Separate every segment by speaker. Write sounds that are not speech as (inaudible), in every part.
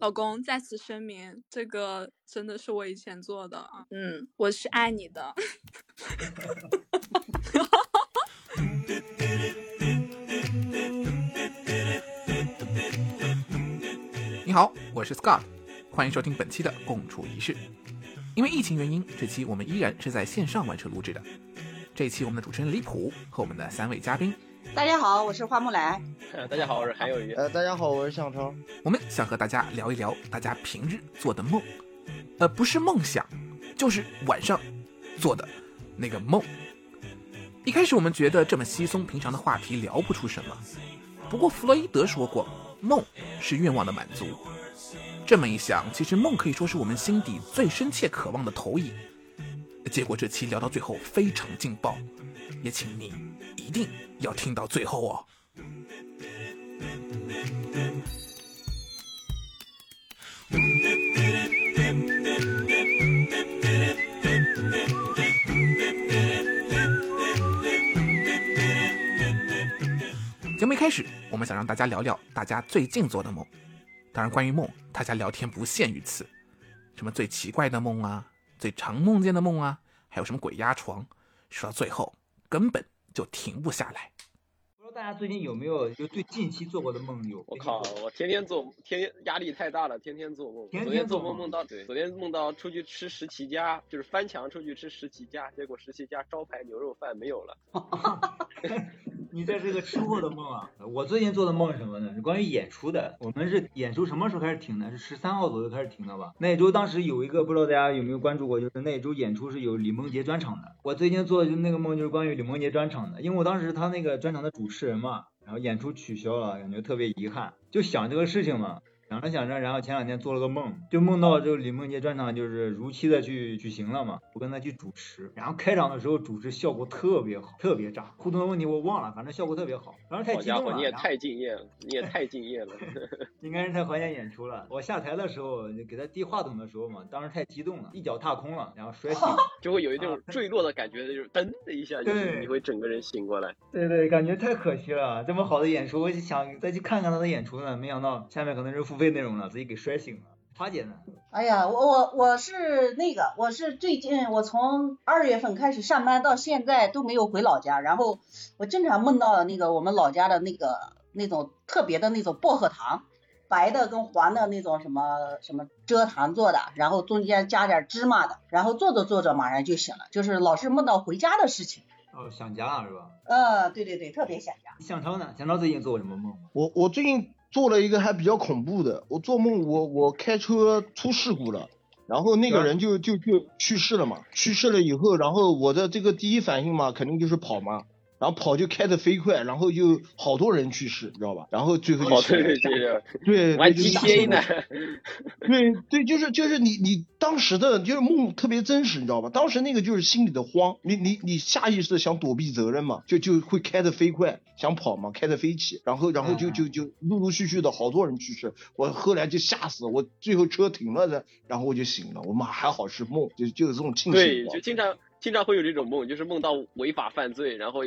Speaker 1: 老公，再次声明，这个真的是我以前做的啊。嗯，我是爱你的。
Speaker 2: 你好，我是 Scott，欢迎收听本期的共处一室。因为疫情原因，这期我们依然是在线上完成录制的。这期我们的主持人李普和我们的三位嘉宾。
Speaker 3: 大家好，我是花木兰。(laughs)
Speaker 4: 大家好，我是韩有余。
Speaker 5: 呃，大家好，我是向超。
Speaker 2: 我们想和大家聊一聊大家平日做的梦，呃，不是梦想，就是晚上做的那个梦。一开始我们觉得这么稀松平常的话题聊不出什么，不过弗洛伊德说过，梦是愿望的满足。这么一想，其实梦可以说是我们心底最深切渴望的投影。结果这期聊到最后非常劲爆，也请你一定要听到最后哦。节目一开始，我们想让大家聊聊大家最近做的梦。当然，关于梦，大家聊天不限于此，什么最奇怪的梦啊？最常梦见的梦啊，还有什么鬼压床？说到最后，根本就停不下来。
Speaker 6: 大家最近有没有就最近期做过的梦有？
Speaker 4: 我靠，我天天做，天天压力太大了，天天做梦。昨天做梦梦到，对，昨天梦到出去吃十七家，就是翻墙出去吃十七家，结果十七家招牌牛肉饭没有了。(laughs)
Speaker 6: 你这是个吃货的梦啊！我最近做的梦是什么呢？是关于演出的。我们是演出什么时候开始停的？是十三号左右开始停的吧？那周当时有一个，不知道大家有没有关注过，就是那周演出是有李梦洁专场的。我最近做的就那个梦就是关于李梦洁专场的，因为我当时他那个专场的主持人嘛，然后演出取消了，感觉特别遗憾，就想这个事情嘛。想着想着，然后前两天做了个梦，就梦到这个李梦洁专场就是如期的去举行了嘛，我跟他去主持，然后开场的时候主持效果特别好，特别炸，互动的问题我忘了，反正效果特别好，当时太激动了。
Speaker 4: 你也太敬业了，你也太敬业了。(laughs)
Speaker 6: 应该是太怀念演出了。我下台的时候给他递话筒的时候嘛，当时太激动了，一脚踏空了，然后摔醒，(laughs)
Speaker 4: 就会有一种坠落的感觉，就是噔的一下，就是你会整个人醒过来。
Speaker 6: 对对，感觉太可惜了，这么好的演出，我就想再去看看他的演出呢，没想到下面可能是付费内容了，自己给。摔醒了，花姐呢？
Speaker 3: 哎呀，我我我是那个，我是最近我从二月份开始上班到现在都没有回老家，然后我经常梦到那个我们老家的那个那种特别的那种薄荷糖，白的跟黄的那种什么什么蔗糖做的，然后中间加点芝麻的，然后做着做着马上就醒了，就是老是梦到回家的事情。
Speaker 6: 哦，想家了是吧？
Speaker 3: 呃，对对对，特别想家。
Speaker 6: 向超呢？向超最近做过什么梦？
Speaker 5: 我我最近。做了一个还比较恐怖的，我做梦我我开车出事故了，然后那个人就就就去世了嘛，去世了以后，然后我的这个第一反应嘛，肯定就是跑嘛。然后跑就开得飞快，然后就好多人去世，你知道吧？然后最后就
Speaker 4: 对
Speaker 5: 对对，
Speaker 4: 玩 GTA (laughs) 呢？
Speaker 5: 对对，就是就是你你当时的就是梦特别真实，你知道吧？当时那个就是心里的慌，你你你下意识的想躲避责任嘛，就就会开得飞快，想跑嘛，开得飞起，然后然后就就就陆陆续续的好多人去世，我后来就吓死，我最后车停了的，然后我就醒了，我妈还好是梦，就就有这种庆幸。
Speaker 4: 对，就经常。经常会有这种梦，就是梦到违法犯罪，然后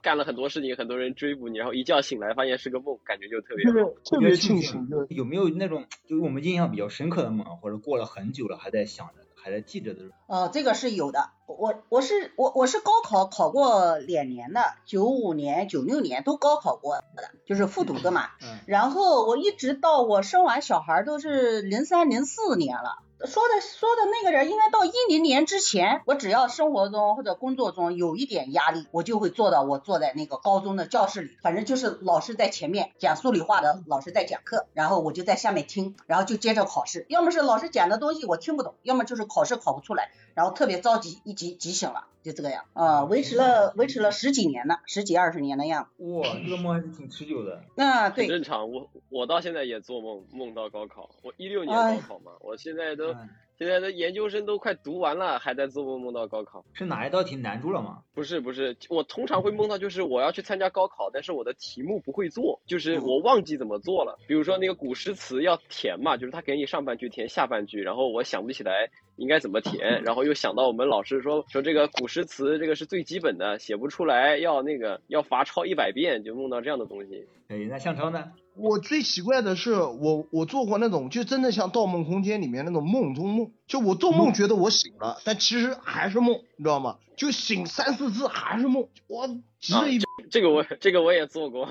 Speaker 4: 干了很多事情，很多人追捕你，然后一觉醒来发现是个梦，感觉就特别
Speaker 5: 特别庆幸。
Speaker 6: 有没有那种就是我们印象比较深刻的梦，或者过了很久了还在想着、还在记着的？
Speaker 3: 哦，这个是有的。我我是我我是高考考过两年的，九五年、九六年都高考过的，就是复读的嘛。嗯。然后我一直到我生完小孩都是零三零四年了。说的说的那个人应该到一零年之前，我只要生活中或者工作中有一点压力，我就会做到我坐在那个高中的教室里，反正就是老师在前面讲数理化的，老师在讲课，然后我就在下面听，然后就接着考试，要么是老师讲的东西我听不懂，要么就是考试考不出来，然后特别着急，一急急醒了，就这个样，啊，维持了维持了十几年呢，十几二十年的样
Speaker 6: 子。哇，这个梦还是挺持久的。
Speaker 3: 那，对。
Speaker 4: 正常，我我到现在也做梦，梦到高考，我一六年高考嘛，我现在都。现在的研究生都快读完了，还在做梦梦到高考，
Speaker 6: 是哪一道题难住了吗？
Speaker 4: 不是不是，我通常会梦到就是我要去参加高考，但是我的题目不会做，就是我忘记怎么做了。比如说那个古诗词要填嘛，就是他给你上半句填下半句，然后我想不起来应该怎么填，(laughs) 然后又想到我们老师说说这个古诗词这个是最基本的，写不出来要那个要罚抄一百遍，就梦到这样的东西。
Speaker 6: 哎，那向超呢？
Speaker 5: 我最奇怪的是，我我做过那种就真的像《盗梦空间》里面那种梦中梦，就我做梦觉得我醒了，但其实还是梦，你知道吗？就醒三四次还是梦，我急了一。
Speaker 4: 这个我这个我也做过。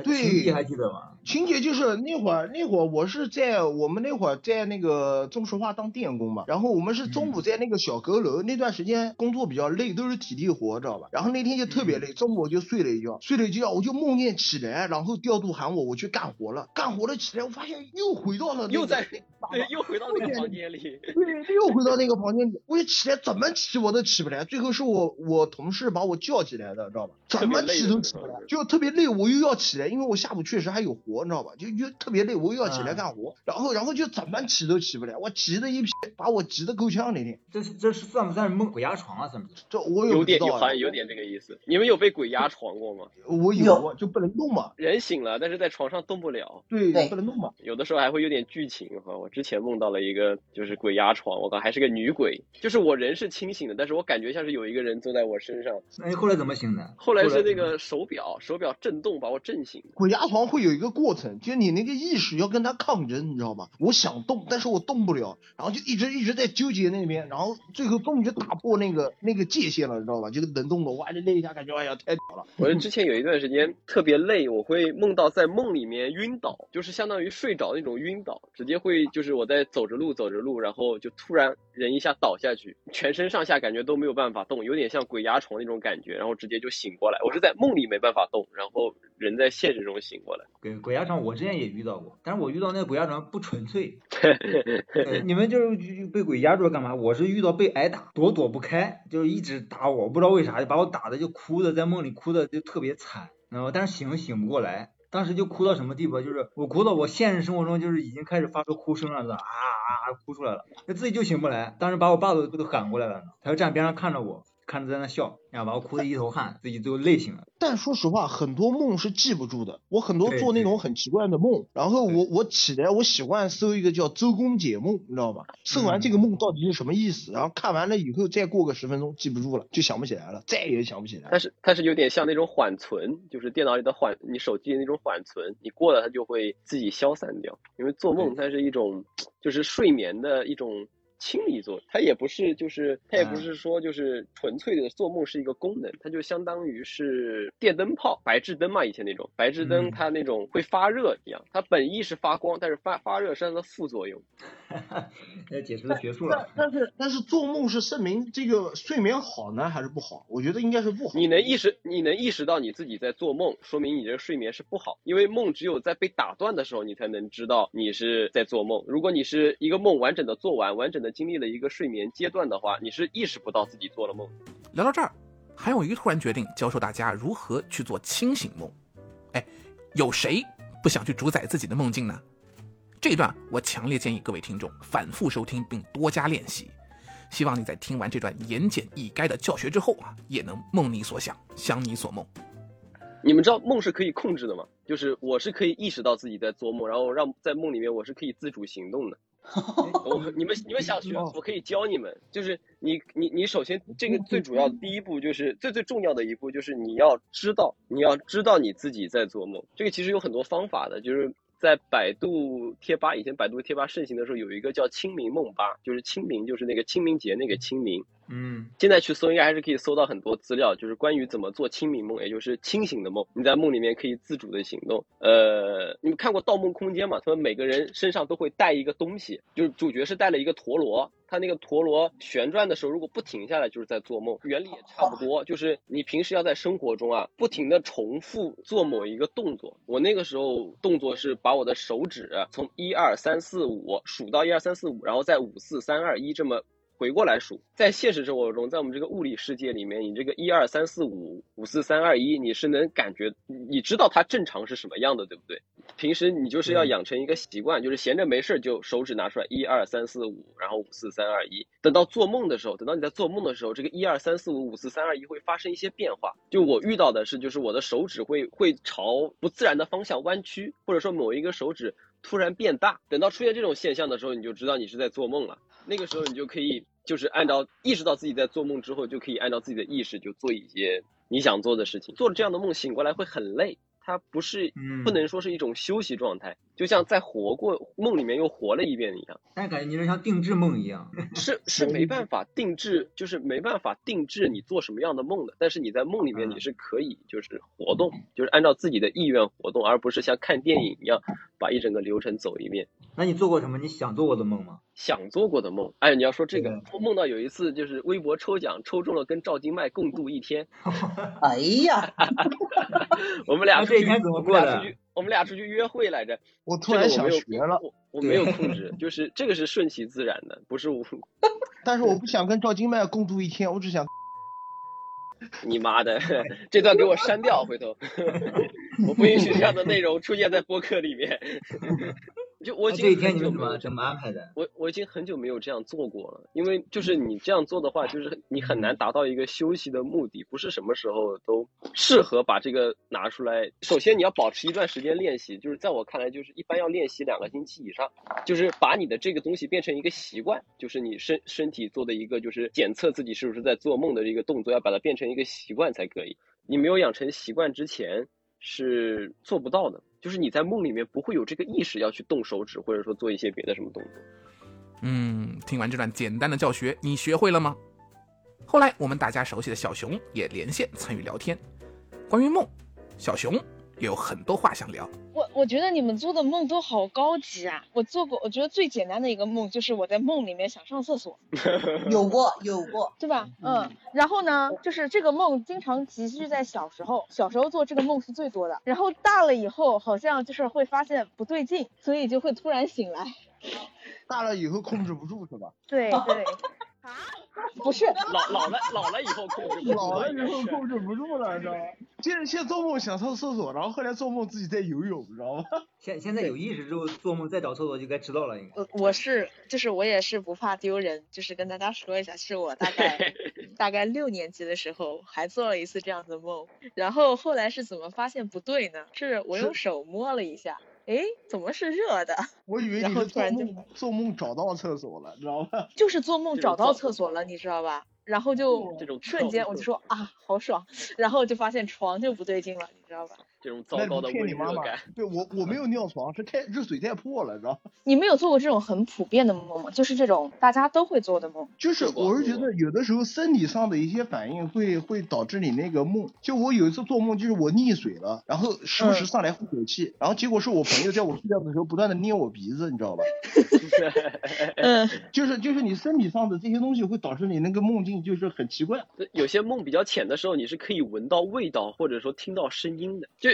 Speaker 5: 对，
Speaker 6: 情节还记得吗？
Speaker 5: 情节就是那会儿那会儿我是在我们那会儿在那个中石化当电工嘛，然后我们是中午在那个小阁楼，那段时间工作比较累，都是体力活，知道吧？然后那天就特别累，中午我就睡了一觉，睡了一觉我就梦见起来，然后调度喊我我去干活了，干活了起来我发现又回到了
Speaker 4: 又在 (laughs) 对又回到那个房间里，
Speaker 5: 对又回到那个房间里，我就起来怎么起我都起不来，最后是我我同事把我叫起来的，知道吧？怎么起都起不来，就特别累，我又要起来，因为我下午确实还有活，你知道吧？就又特别累，我又要起来干活，然后然后就怎么起都起不来，我急的一批，把我急得够呛那天。
Speaker 6: 这是这是算不算是梦鬼压床啊？算不算？
Speaker 5: 这我
Speaker 4: 有点
Speaker 5: 有
Speaker 4: 好像有点这个意思。你们有被鬼压床过吗？(laughs)
Speaker 5: 我有，就不能动嘛。
Speaker 4: 人醒了，但是在床上动不了。
Speaker 5: 对，不能动嘛。
Speaker 4: 有的时候还会有点剧情哈。我之前梦到了一个就是鬼压床，我靠，还是个女鬼，就是我人是清醒的，但是我感觉像是有一个人坐在我身上。
Speaker 6: 那你后来怎么醒的？
Speaker 4: 后来是那个手表，手表震动把我震醒。
Speaker 5: 鬼压床会有一个过程，就是你那个意识要跟他抗争，你知道吗？我想动，但是我动不了，然后就一直一直在纠结那边，然后最后终于就打破那个那个界限了，你知道吧？就是能动的，哇，那一下感觉哎呀太屌了。
Speaker 4: 我之前有一段时间特别累，我会梦到在梦里面晕倒，就是相当于睡着那种晕倒，直接会就是我在走着路走着路，然后就突然人一下倒下去，全身上下感觉都没有办法动，有点像鬼压床那种感觉，然后直接就醒过来。我是在梦里没办法动，然后人在现实中醒过来。
Speaker 6: 鬼鬼压床我之前也遇到过，但是我遇到那个鬼压床不纯粹。(laughs) 你们就是被鬼压住了干嘛？我是遇到被挨打，躲躲不开，就是一直打我，不知道为啥就把我打的就哭的，在梦里哭的就特别惨，然后但是醒醒不过来，当时就哭到什么地步？就是我哭到我现实生活中就是已经开始发出哭声了，啊啊哭出来了，那自己就醒不来，当时把我爸都都喊过来了，他就站边上看着我。看着在那笑，然后把我哭的一头汗，自己都累醒了。
Speaker 5: 但说实话，很多梦是记不住的。我很多做那种很奇怪的梦，然后我我起来，我喜欢搜一个叫周公解梦，你知道吧？搜完这个梦到底是什么意思，然后看完了以后再过个十分钟记不住了，就想不起来了，再也想不起来。
Speaker 4: 但是它是有点像那种缓存，就是电脑里的缓，你手机的那种缓存，你过了它就会自己消散掉。因为做梦它是一种，就是睡眠的一种。清理作用，它也不是，就是它也不是说就是纯粹的做梦是一个功能，它就相当于是电灯泡、白炽灯嘛，以前那种白炽灯，它那种会发热一样，它本意是发光，但是发发热是它的副作用。(laughs)
Speaker 6: 那解释的学术了。
Speaker 5: 但是但是做梦是证明这个睡眠好呢还是不好？我觉得应该是不好。
Speaker 4: 你能意识你能意识到你自己在做梦，说明你这个睡眠是不好，因为梦只有在被打断的时候，你才能知道你是在做梦。如果你是一个梦完整的做完，完整的。经历了一个睡眠阶段的话，你是意识不到自己做了梦。
Speaker 2: 聊到这儿，韩永瑜突然决定教授大家如何去做清醒梦。哎，有谁不想去主宰自己的梦境呢？这一段我强烈建议各位听众反复收听并多加练习。希望你在听完这段言简意赅的教学之后啊，也能梦你所想，想你所梦。
Speaker 4: 你们知道梦是可以控制的吗？就是我是可以意识到自己在做梦，然后让在梦里面我是可以自主行动的。(laughs) 我你们你们想学，我可以教你们。就是你你你首先这个最主要的第一步就是最最重要的一步就是你要知道你要知道你自己在做梦。这个其实有很多方法的，就是在百度贴吧以前百度贴吧盛行的时候有一个叫清明梦吧，就是清明就是那个清明节那个清明。
Speaker 6: 嗯，
Speaker 4: 现在去搜应该还是可以搜到很多资料，就是关于怎么做清明梦，也就是清醒的梦。你在梦里面可以自主的行动。呃，你们看过《盗梦空间》吗？他们每个人身上都会带一个东西，就是主角是带了一个陀螺，他那个陀螺旋转的时候，如果不停下来，就是在做梦。原理也差不多，就是你平时要在生活中啊，不停的重复做某一个动作。我那个时候动作是把我的手指从一二三四五数到一二三四五，然后再五四三二一这么。回过来数，在现实生活中，在我们这个物理世界里面，你这个一二三四五五四三二一，你是能感觉，你知道它正常是什么样的，对不对？平时你就是要养成一个习惯，就是闲着没事就手指拿出来一二三四五，然后五四三二一。等到做梦的时候，等到你在做梦的时候，这个一二三四五五四三二一会发生一些变化。就我遇到的是，就是我的手指会会朝不自然的方向弯曲，或者说某一个手指突然变大。等到出现这种现象的时候，你就知道你是在做梦了。那个时候你就可以。就是按照意识到自己在做梦之后，就可以按照自己的意识就做一些你想做的事情。做了这样的梦，醒过来会很累，它不是不能说是一种休息状态，就像在活过梦里面又活了一遍一样。
Speaker 6: 但感觉你是像定制梦一样，
Speaker 4: 是是 (laughs) 没办法定制，就是没办法定制你做什么样的梦的。但是你在梦里面你是可以就是活动，就是按照自己的意愿活动，而不是像看电影一样把一整个流程走一遍。
Speaker 6: 那你做过什么你想做过的梦吗？
Speaker 4: 想做过的梦，哎，你要说这个，我梦到有一次就是微博抽奖抽中了跟赵今麦共度一天。(laughs)
Speaker 3: 哎呀，(laughs)
Speaker 4: 我们俩
Speaker 6: 这一天怎么过
Speaker 4: 的？我们俩出去约会来着。
Speaker 5: 我突然想学了，
Speaker 4: 我我没有控制，就是这个是顺其自然的，不是我。(laughs)
Speaker 5: 但是我不想跟赵今麦共度一天，我只想。
Speaker 4: 你妈的，这段给我删掉，回头我不允许这样的内容出现在播客里面。就我
Speaker 6: 这一天你怎么怎么安排的？
Speaker 4: 我我已经很久没有这样做过了，因为就是你这样做的话，就是你很难达到一个休息的目的，不是什么时候都适合把这个拿出来。首先你要保持一段时间练习，就是在我看来，就是一般要练习两个星期以上，就是把你的这个东西变成一个习惯，就是你身身体做的一个就是检测自己是不是在做梦的一个动作，要把它变成一个习惯才可以。你没有养成习惯之前是做不到的。就是你在梦里面不会有这个意识要去动手指，或者说做一些别的什么动作。
Speaker 2: 嗯，听完这段简单的教学，你学会了吗？后来我们大家熟悉的小熊也连线参与聊天，关于梦，小熊。也有很多话想聊。
Speaker 7: 我我觉得你们做的梦都好高级啊！我做过，我觉得最简单的一个梦就是我在梦里面想上厕所。(laughs)
Speaker 3: 有过，有过，
Speaker 7: 对吧？嗯。然后呢，就是这个梦经常集聚在小时候，小时候做这个梦是最多的。然后大了以后，好像就是会发现不对劲，所以就会突然醒来。
Speaker 5: 大了以后控制不住是吧？
Speaker 7: 对对。(laughs) 啊，不是
Speaker 4: 老老了老了以后控制不住
Speaker 5: 老了以后控制不住了，知道吗？先先做梦想上厕所，然后后来做梦自己在游泳，知道吗？
Speaker 6: 现现在有意识之后做梦再找厕所就该知道了，应该。
Speaker 7: 我我是就是我也是不怕丢人，就是跟大家说一下，是我大概 (laughs) 大概六年级的时候还做了一次这样的梦，然后后来是怎么发现不对呢？是我用手摸了一下。哎，怎么是热的？(laughs)
Speaker 5: 我以为你是做梦做梦找到厕所了，知道吧？
Speaker 7: 就是做梦找到厕所了，你知道 (laughs) 吧？然后就瞬间我就说啊，好爽，然后就发现床就不对劲了，你知道吧？
Speaker 4: 这种糟糕的温热感，
Speaker 5: 对我我没有尿床，是太热水太破了，知道
Speaker 7: 你没有做过这种很普遍的梦吗？就是这种大家都会做的梦。
Speaker 5: 就是我是觉得有的时候身体上的一些反应会会导致你那个梦。就我有一次做梦，就是我溺水了，然后时不时上来呼口气，然后结果是我朋友在我睡觉的时候不断的捏我鼻子，你知道吧？(laughs)
Speaker 7: 嗯，
Speaker 5: 就是就是你身体上的这些东西会导致你那个梦境就是很奇怪。
Speaker 4: 有些梦比较浅的时候，你是可以闻到味道或者说听到声音的，就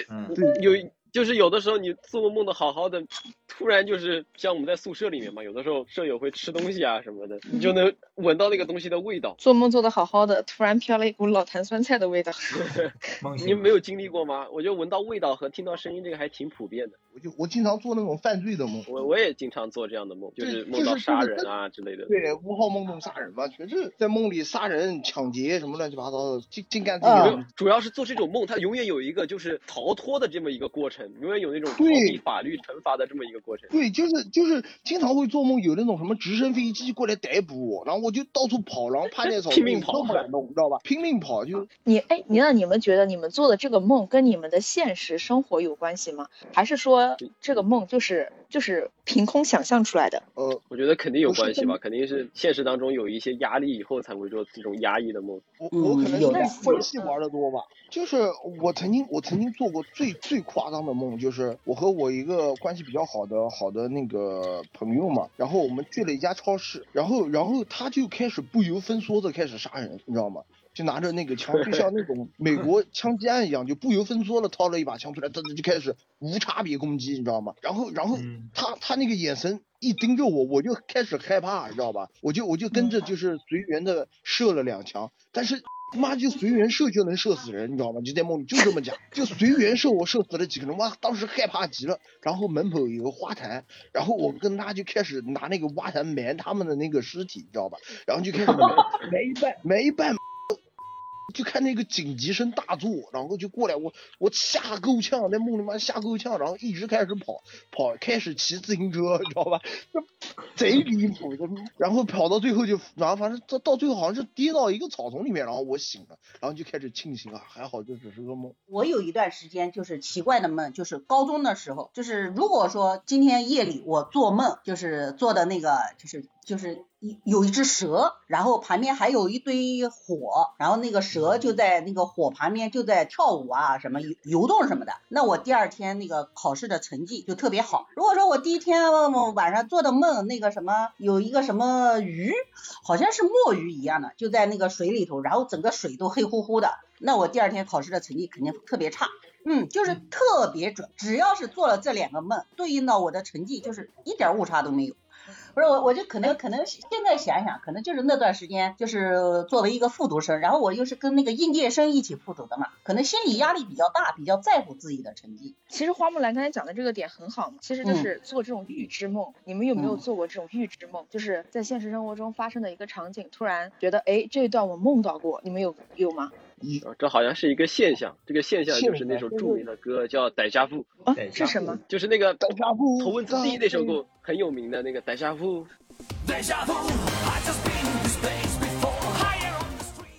Speaker 4: 有。就是有的时候你做梦梦的好好的，突然就是像我们在宿舍里面嘛，有的时候舍友会吃东西啊什么的，你就能闻到那个东西的味道。
Speaker 7: 做梦做的好好的，突然飘了一股老坛酸菜的味道。(laughs)
Speaker 4: 你没有经历过吗？我觉得闻到味道和听到声音这个还挺普遍的。
Speaker 5: 我就我经常做那种犯罪的梦。
Speaker 4: 我我也经常做这样的梦，就是梦到杀人啊之类的。
Speaker 5: 对，五号梦中杀人嘛，全是在梦里杀人、抢劫什么乱七八糟的，净净干这些。
Speaker 4: 主要是做这种梦，它永远有一个就是逃脱的这么一个过程。永远有那种逃避法律惩罚的这么一个过程。
Speaker 5: 对，就是就是经常会做梦，有那种什么直升飞机过来逮捕我，然后我就到处跑，然后趴在草 (laughs)
Speaker 4: 拼命跑
Speaker 5: 都不敢动，知道吧？拼命跑就。(laughs)
Speaker 7: 你哎，你那你们觉得你们做的这个梦跟你们的现实生活有关系吗？还是说这个梦就是就是凭空想象出来的？
Speaker 5: 呃，
Speaker 4: 我觉得肯定有关系吧，肯定是现实当中有一些压力以后才会做这种压抑的梦。
Speaker 5: 我我可能是游戏玩的多吧，就是我曾经我曾经做过最最夸张的梦。就是我和我一个关系比较好的好的那个朋友嘛，然后我们去了一家超市，然后然后他就开始不由分说的开始杀人，你知道吗？就拿着那个枪，就像那种 (laughs) 美国枪击案一样，就不由分说的掏了一把枪出来，他就开始无差别攻击，你知道吗？然后然后他他那个眼神一盯着我，我就开始害怕，你知道吧？我就我就跟着就是随缘的射了两枪，但是。妈就随缘射就能射死人，你知道吗？就在梦里就这么讲，就随缘射我射死了几个人，哇，当时害怕极了。然后门口有个花坛，然后我跟他就开始拿那个花坛埋他们的那个尸体，你知道吧？然后就开始埋 (laughs) 埋一半，埋一半。就看那个紧急声大作，然后就过来，我我吓够呛，在梦里面吓够呛，然后一直开始跑跑，开始骑自行车，你知道吧？贼离谱，然后跑到最后就，然后反正到到最后好像是跌到一个草丛里面，然后我醒了，然后就开始庆幸啊，还好这只是个梦。
Speaker 3: 我有一段时间就是奇怪的梦，就是高中的时候，就是如果说今天夜里我做梦，就是做的那个，就是就是。有一只蛇，然后旁边还有一堆火，然后那个蛇就在那个火旁边就在跳舞啊，什么游游动什么的。那我第二天那个考试的成绩就特别好。如果说我第一天晚上做的梦，那个什么有一个什么鱼，好像是墨鱼一样的，就在那个水里头，然后整个水都黑乎乎的，那我第二天考试的成绩肯定特别差。嗯，就是特别准，只要是做了这两个梦，对应到我的成绩就是一点误差都没有。不是我，我就可能可能现在想想，可能就是那段时间，就是作为一个复读生，然后我又是跟那个应届生一起复读的嘛，可能心理压力比较大，比较在乎自己的成绩。
Speaker 7: 其实花木兰刚才讲的这个点很好，其实就是做这种预知梦。你们有没有做过这种预知梦？就是在现实生活中发生的一个场景，突然觉得哎这一段我梦到过，你们有有吗？
Speaker 4: 这好像是一个现象，这个现象就是那首著名的歌叫《傣家富》
Speaker 7: 啊，是什么？
Speaker 4: 就是那个《傣家富》头文字 D 那首歌很有名的那个《傣夏妇》。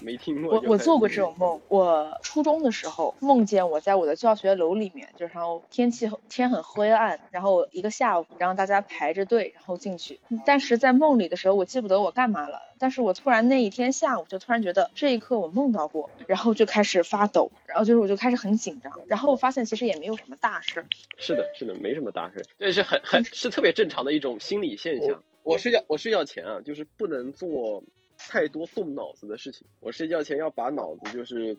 Speaker 4: 没听过。
Speaker 7: 我我做过这种梦。我初中的时候梦见我在我的教学楼里面，就然后天气天很灰暗，然后一个下午，然后大家排着队然后进去。但是在梦里的时候，我记不得我干嘛了。但是我突然那一天下午就突然觉得这一刻我梦到过，然后就开始发抖，然后就是我就开始很紧张。然后我发现其实也没有什么大事。
Speaker 4: 是的，是的，没什么大事，这是很很是特别正常的一种心理现象。我睡觉我睡觉前啊，就是不能做。太多动脑子的事情，我睡觉前要把脑子就是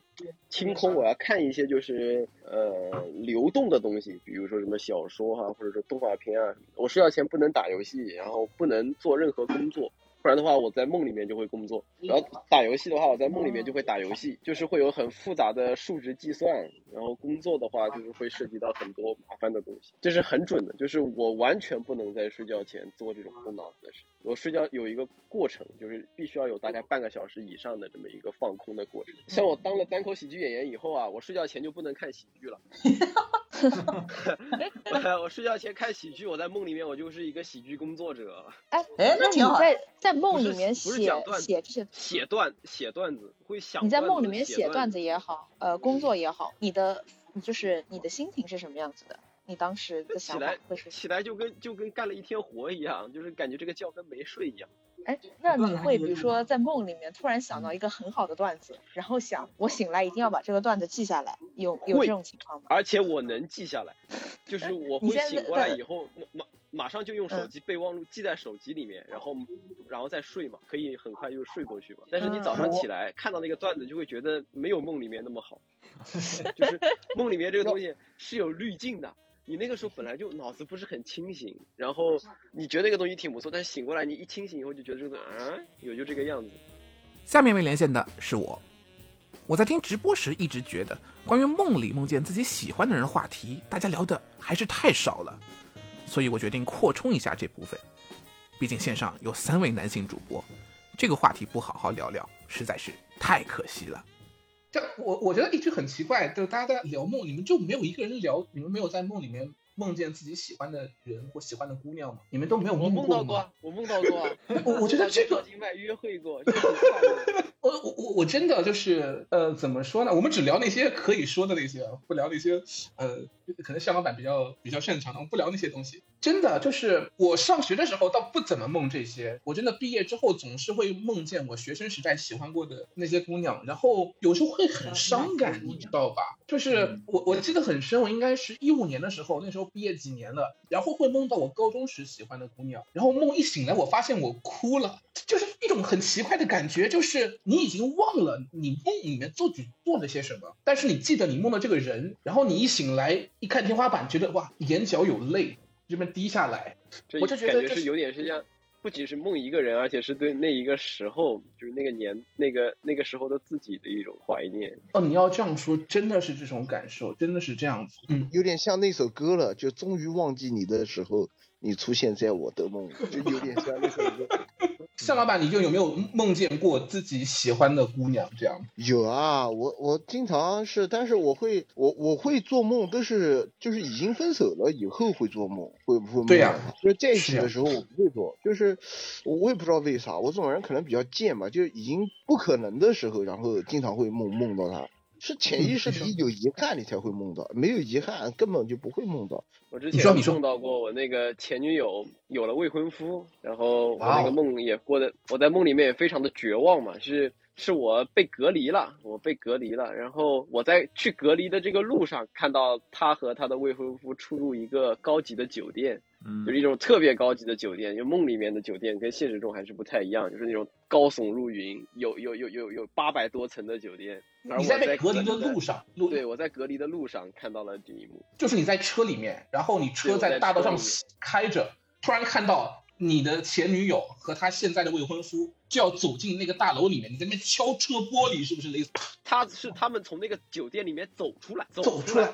Speaker 4: 清空，我要看一些就是呃流动的东西，比如说什么小说哈，或者说动画片啊。我睡觉前不能打游戏，然后不能做任何工作。不然的话，我在梦里面就会工作；然后打游戏的话，我在梦里面就会打游戏，就是会有很复杂的数值计算。然后工作的话，就是会涉及到很多麻烦的东西，这是很准的。就是我完全不能在睡觉前做这种动脑子的事。我睡觉有一个过程，就是必须要有大概半个小时以上的这么一个放空的过程。像我当了单口喜剧演员以后啊，我睡觉前就不能看喜剧了。(laughs) (laughs) 我睡觉前看喜剧，我在梦里面我就是一个喜剧工作者。
Speaker 7: 哎 (laughs) 哎，那你在在梦里面写写这些
Speaker 4: 写段写段子会想
Speaker 7: 你在梦里面写段子也好，呃，工作也好，你的就是你的心情是什么样子的？你当时的想法会是
Speaker 4: 起来就跟就跟干了一天活一样，就是感觉这个觉跟没睡一样。
Speaker 7: 哎，那你会比如说在梦里面突然想到一个很好的段子，然后想我醒来一定要把这个段子记下来，有有这种情况吗？
Speaker 4: 而且我能记下来，就 (laughs) 是我会醒过来以后马马上就用手机备忘录记在手机里面，然后然后再睡嘛，可以很快就睡过去嘛。但是你早上起来看到那个段子，就会觉得没有梦里面那么好，(laughs) 就是梦里面这个东西是有滤镜的。你那个时候本来就脑子不是很清醒，然后你觉得那个东西挺不错，但是醒过来你一清醒以后就觉得这个啊，也就这个样子。
Speaker 2: 下面被连线的是我，我在听直播时一直觉得关于梦里梦见自己喜欢的人话题，大家聊的还是太少了，所以我决定扩充一下这部分。毕竟线上有三位男性主播，这个话题不好好聊聊，实在是太可惜了。
Speaker 8: 这我我觉得一直很奇怪，就是大家在聊梦，你们就没有一个人聊，你们没有在梦里面梦见自己喜欢的人或喜欢的姑娘吗？你们都没有梦
Speaker 4: 到过？我梦到过，(laughs)
Speaker 8: 我我觉得这个
Speaker 4: 境外约会过。(laughs)
Speaker 8: 我我我我真的就是呃，怎么说呢？我们只聊那些可以说的那些，不聊那些呃，可能向老板比较比较擅长的，我们不聊那些东西。真的就是我上学的时候倒不怎么梦这些，我真的毕业之后总是会梦见我学生时代喜欢过的那些姑娘，然后有时候会很伤感，你知道吧？就是我我记得很深，我应该是一五年的时候，那时候毕业几年了，然后会梦到我高中时喜欢的姑娘，然后梦一醒来，我发现我哭了，就是一种很奇怪的感觉，就是你已经忘了你梦里面做举做了些什么，但是你记得你梦到这个人，然后你一醒来一看天花板，觉得哇，眼角有泪。这边滴下来，我就觉得
Speaker 4: 是有点是像，不仅是梦一个人，而且是对那一个时候，就是那个年那个那个时候的自己的一种怀念。
Speaker 8: 哦，你要这样说，真的是这种感受，真的是这样子。
Speaker 5: 嗯，有点像那首歌了，就终于忘记你的时候，你出现在我的梦里，就有点像那首歌。(laughs)
Speaker 8: 向老板，你就有没有梦见过自己喜欢的姑娘这样？
Speaker 5: 有啊，我我经常是，但是我会我我会做梦，都是就是已经分手了以后会做梦，会不会梦？
Speaker 8: 对呀，
Speaker 5: 就是在一起的时候我不会做，就是我也不知道为啥，我这种人可能比较贱吧，就已经不可能的时候，然后经常会梦梦到他。是潜意识里有遗憾，你才会梦到；没有遗憾，根本就不会梦到。
Speaker 4: 我之前梦到过我那个前女友有了未婚夫，然后我那个梦也过得，我在梦里面也非常的绝望嘛，是是我被隔离了，我被隔离了，然后我在去隔离的这个路上，看到他和他的未婚夫出入一个高级的酒店。就是一种特别高级的酒店，就梦里面的酒店跟现实中还是不太一样，就是那种高耸入云，有有有有有八百多层的酒店。
Speaker 8: 你在隔离的路上，路
Speaker 4: 对，我在隔离的路上看到了这一幕，
Speaker 8: 就是你在车里面，然后你车在大道上开着，突然看到你的前女友和他现在的未婚夫。就要走进那个大楼里面，你在那边敲车玻璃，是不是类似？
Speaker 4: 他是他们从那个酒店里面走出来，
Speaker 8: 走出来，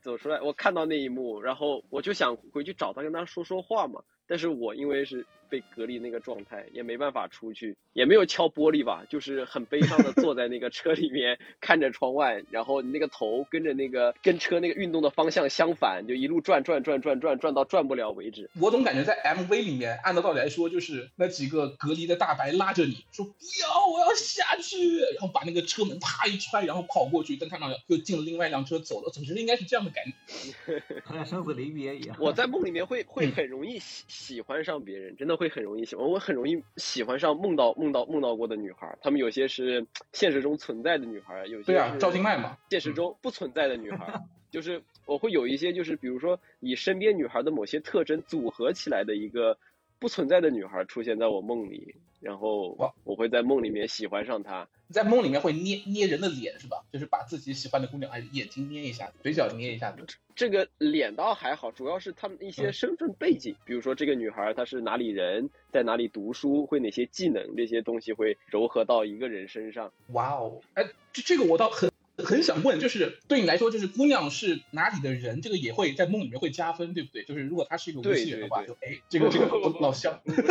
Speaker 4: 走出来。我看到那一幕，然后我就想回去找他，跟他说说话嘛。但是我因为是被隔离那个状态，也没办法出去，也没有敲玻璃吧，就是很悲伤的坐在那个车里面，看着窗外，然后你那个头跟着那个跟车那个运动的方向相反，就一路转转转转转转到转不了为止。
Speaker 8: 我总感觉在 MV 里面，按照道理来说，就是那几个隔离的大白拉着你说不要，我要下去，然后把那个车门啪一踹，然后跑过去，但他们又进了另外一辆车走了，总觉得应该是这样的感
Speaker 6: 觉 (laughs) (laughs) 好像生死离别一样。
Speaker 4: 我在梦里面会会很容易喜喜欢上别人，真的会很容易喜欢。我很容易喜欢上梦到梦到梦到过的女孩，她们有些是现实中存在的女孩，有些
Speaker 8: 对啊，赵今麦嘛，
Speaker 4: 现实中不存在的女孩，就是我会有一些就是比如说以身边女孩的某些特征组合起来的一个。不存在的女孩出现在我梦里，然后我会在梦里面喜欢上她。
Speaker 8: 在梦里面会捏捏人的脸是吧？就是把自己喜欢的姑娘，哎，眼睛捏一下，嘴角捏一下。
Speaker 4: 这个脸倒还好，主要是他们一些身份背景，比如说这个女孩她是哪里人，在哪里读书，会哪些技能，这些东西会糅合到一个人身上。
Speaker 8: 哇哦，哎，这这个我倒很。很想问，就是对你来说，就是姑娘是哪里的人，这个也会在梦里面会加分，对不对？就是如果她是一个无锡人的话，就哎，这个这个 (laughs) 老乡。
Speaker 4: 不是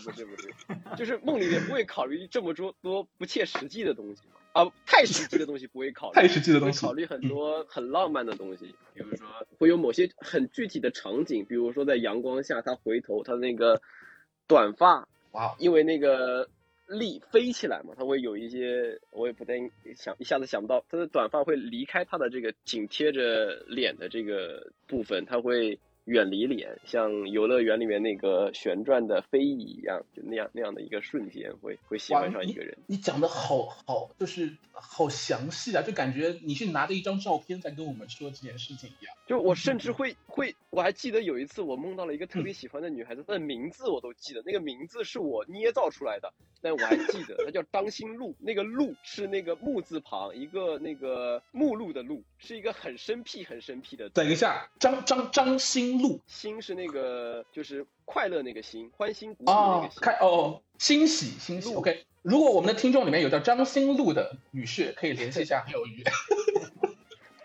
Speaker 4: 不是不是，就是梦里面不会考虑这么多多不切实际的东西啊，太实际的东西不会考虑，
Speaker 8: 太实际的东西，
Speaker 4: 考虑很多很浪漫的东西，比如说会有某些很具体的场景，比如说在阳光下，他回头，他那个短发，
Speaker 8: 哇，
Speaker 4: 因为那个。力飞起来嘛，它会有一些，我也不太想一下子想不到，它的短发会离开它的这个紧贴着脸的这个部分，它会。远离脸，像游乐园里面那个旋转的飞椅一样，就那样那样的一个瞬间，会会喜欢上一个人。
Speaker 8: 你讲的好好，就是好详细啊，就感觉你是拿着一张照片在跟我们说这件事情一样。
Speaker 4: 就我甚至 (laughs) 会会，我还记得有一次我梦到了一个特别喜欢的女孩子，她的名字我都记得，那个名字是我捏造出来的，但我还记得，她叫张新露，那个露是那个木字旁一个那个目录的录，是一个很生僻很生僻的。
Speaker 8: 等一下，张张张新。路
Speaker 4: 心是那个，就是快乐那个心，欢欣鼓舞那个欣。
Speaker 8: 开哦，欣喜欣喜。OK，如果我们的听众里面有叫张新路的女士，可以联系一下 (laughs) 有鱼。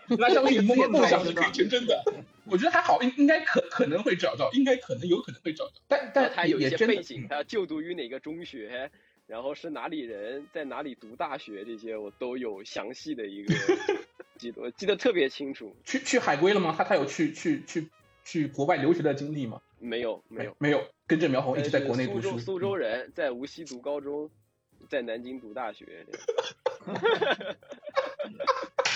Speaker 8: (laughs) 那相信梦梦想是可以成真的。我觉得还好，应应该可可能会找到，应该可能有可能会找到。但但
Speaker 4: 他有一些背景，他就读于哪个中学，然后是哪里人，在哪里读大学，这些我都有详细的一个 (laughs) 记得，记得特别清楚。
Speaker 8: 去去海归了吗？他他有去去去。去国外留学的经历吗？
Speaker 4: 没有，没有，
Speaker 8: 没有。跟着苗红一直在国内读书。
Speaker 4: 苏州人，在无锡读高中，在南京读大学。(laughs)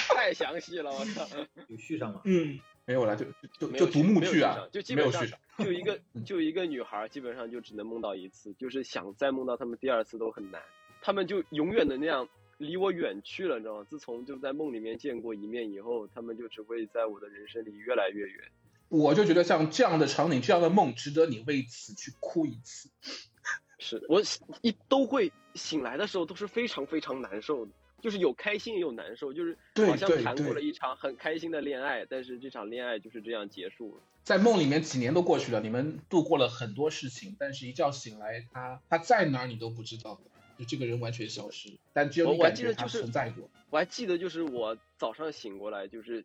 Speaker 4: 太详细了，我操！
Speaker 6: 有续上吗？
Speaker 8: 嗯，没有了，就就就独幕剧啊，
Speaker 4: 就基本上就一个 (laughs) 就一个女孩，基本上就只能梦到一次，就是想再梦到他们第二次都很难，他们就永远的那样离我远去了，你知道吗？自从就在梦里面见过一面以后，他们就只会在我的人生里越来越远。
Speaker 8: 我就觉得像这样的场景，这样的梦，值得你为此去哭一次。(laughs)
Speaker 4: 是我一都会醒来的时候都是非常非常难受的，就是有开心也有难受，就是好像谈过了一场很开心的恋爱，但是这场恋爱就是这样结束了。
Speaker 8: 在梦里面几年都过去了，你们度过了很多事情，但是一觉醒来，他他在哪儿你都不知道，就这个人完全消失，但只有你感觉他存在过。
Speaker 4: 我还记得就是我早上醒过来就是。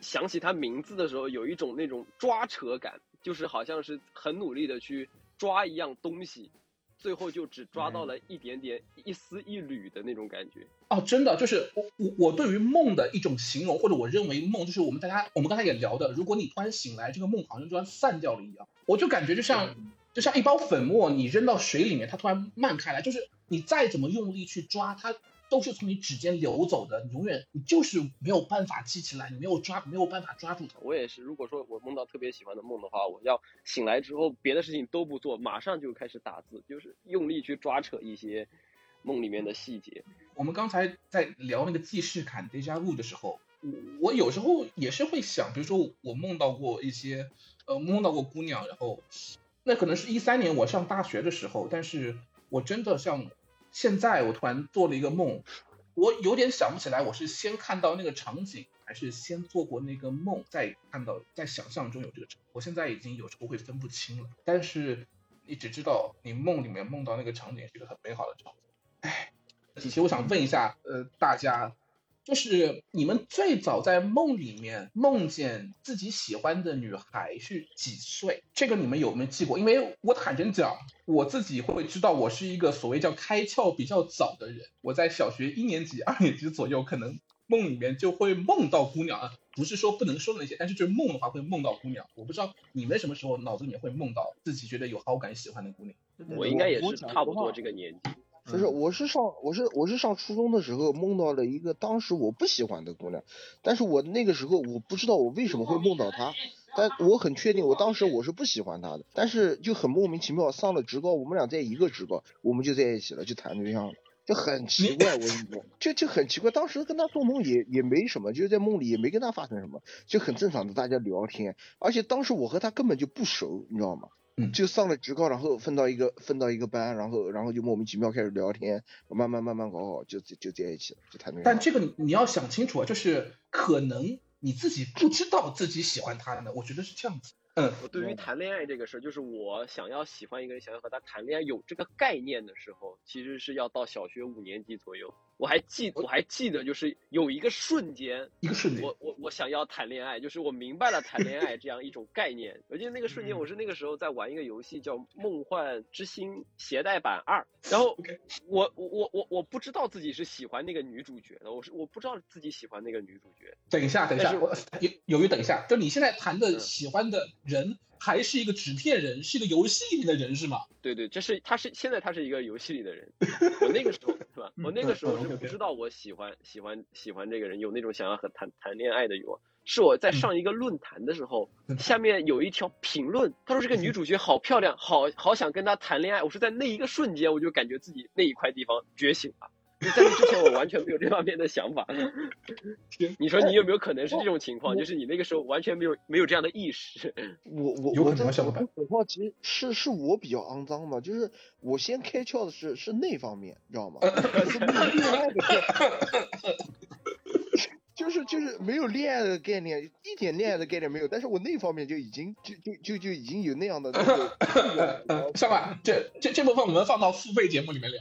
Speaker 4: 想起他名字的时候，有一种那种抓扯感，就是好像是很努力的去抓一样东西，最后就只抓到了一点点、一丝一缕的那种感觉。
Speaker 8: 哦，真的就是我我我对于梦的一种形容，或者我认为梦就是我们大家我们刚才也聊的，如果你突然醒来，这个梦好像突然散掉了一样，我就感觉就像就像一包粉末，你扔到水里面，它突然漫开来，就是你再怎么用力去抓它。都是从你指尖流走的，你永远你就是没有办法记起来，你没有抓没有办法抓住它。
Speaker 4: 我也是，如果说我梦到特别喜欢的梦的话，我要醒来之后别的事情都不做，马上就开始打字，就是用力去抓扯一些梦里面的细节。
Speaker 8: 我们刚才在聊那个既视感 deja vu 的时候，我我有时候也是会想，比如说我梦到过一些呃梦到过姑娘，然后那可能是一三年我上大学的时候，但是我真的像。现在我突然做了一个梦，我有点想不起来，我是先看到那个场景，还是先做过那个梦，再看到在想象中有这个场。我现在已经有时候会分不清了。但是你只知道你梦里面梦到那个场景是一个很美好的场景。哎，其实我想问一下，呃，大家。就是你们最早在梦里面梦见自己喜欢的女孩是几岁？这个你们有没有记过？因为我坦诚讲，我自己会知道，我是一个所谓叫开窍比较早的人。我在小学一年级、二年级左右，可能梦里面就会梦到姑娘啊，不是说不能说的那些，但是就是梦的话会梦到姑娘。我不知道你们什么时候脑子里面会梦到自己觉得有好感、喜欢的姑娘。
Speaker 4: 我应该也是差不多这个年纪。
Speaker 5: 不是，我是上我是我是上初中的时候梦到了一个当时我不喜欢的姑娘，但是我那个时候我不知道我为什么会梦到她，但我很确定我当时我是不喜欢她的，但是就很莫名其妙上了职高，我们俩在一个职高，我们就在一起了，就谈对象了，就很奇怪，我就 (laughs) 就很奇怪，当时跟她做梦也也没什么，就是在梦里也没跟她发生什么，就很正常的大家聊天，而且当时我和她根本就不熟，你知道吗？就上了职高，然后分到一个分到一个班，然后然后就莫名其妙开始聊天，慢慢慢慢搞好，就就在一起了，就谈恋爱。
Speaker 8: 但这个你要想清楚啊，就是可能你自己不知道自己喜欢他呢，我觉得是这样子。嗯，
Speaker 4: 我对于谈恋爱这个事儿，就是我想要喜欢一个人，想要和他谈恋爱，有这个概念的时候，其实是要到小学五年级左右。我还记我还记得，就是有一个瞬间，
Speaker 8: 一个瞬间，
Speaker 4: 我我我想要谈恋爱，就是我明白了谈恋爱这样一种概念。我记得那个瞬间，我是那个时候在玩一个游戏叫《梦幻之星携带版二》，然后 (laughs) 我我我我我不知道自己是喜欢那个女主角的，我是我不知道自己喜欢那个女主角。
Speaker 8: 等一下，等一下，我有有一等一下，就你现在谈的喜欢的人。还是一个纸片人，是一个游戏里面的人是吗？
Speaker 4: 对对，这是他是现在他是一个游戏里的人。(laughs) 我那个时候是吧？我那个时候是不知道我喜欢喜欢喜欢这个人，有那种想要和谈谈恋爱的欲望。是我在上一个论坛的时候，下面有一条评论，他说这个女主角好漂亮，好好想跟她谈恋爱。我是在那一个瞬间，我就感觉自己那一块地方觉醒了。(laughs) 在这之前，我完全没有这方面的想法。你说你有没有可能是这种情况？就是你那个时候完全没有没有这样的意识。(laughs)
Speaker 5: 我我
Speaker 8: 有可能
Speaker 5: 想法。实话，其实是是我比较肮脏嘛，就是我先开窍的是是那方面，你知道吗？(laughs) 就是就是没有恋爱的概念，一点恋爱的概念没有。但是我那方面就已经就就就就已经有那样的那个。
Speaker 8: 上吧，这这这部分我们放到付费节目里面聊。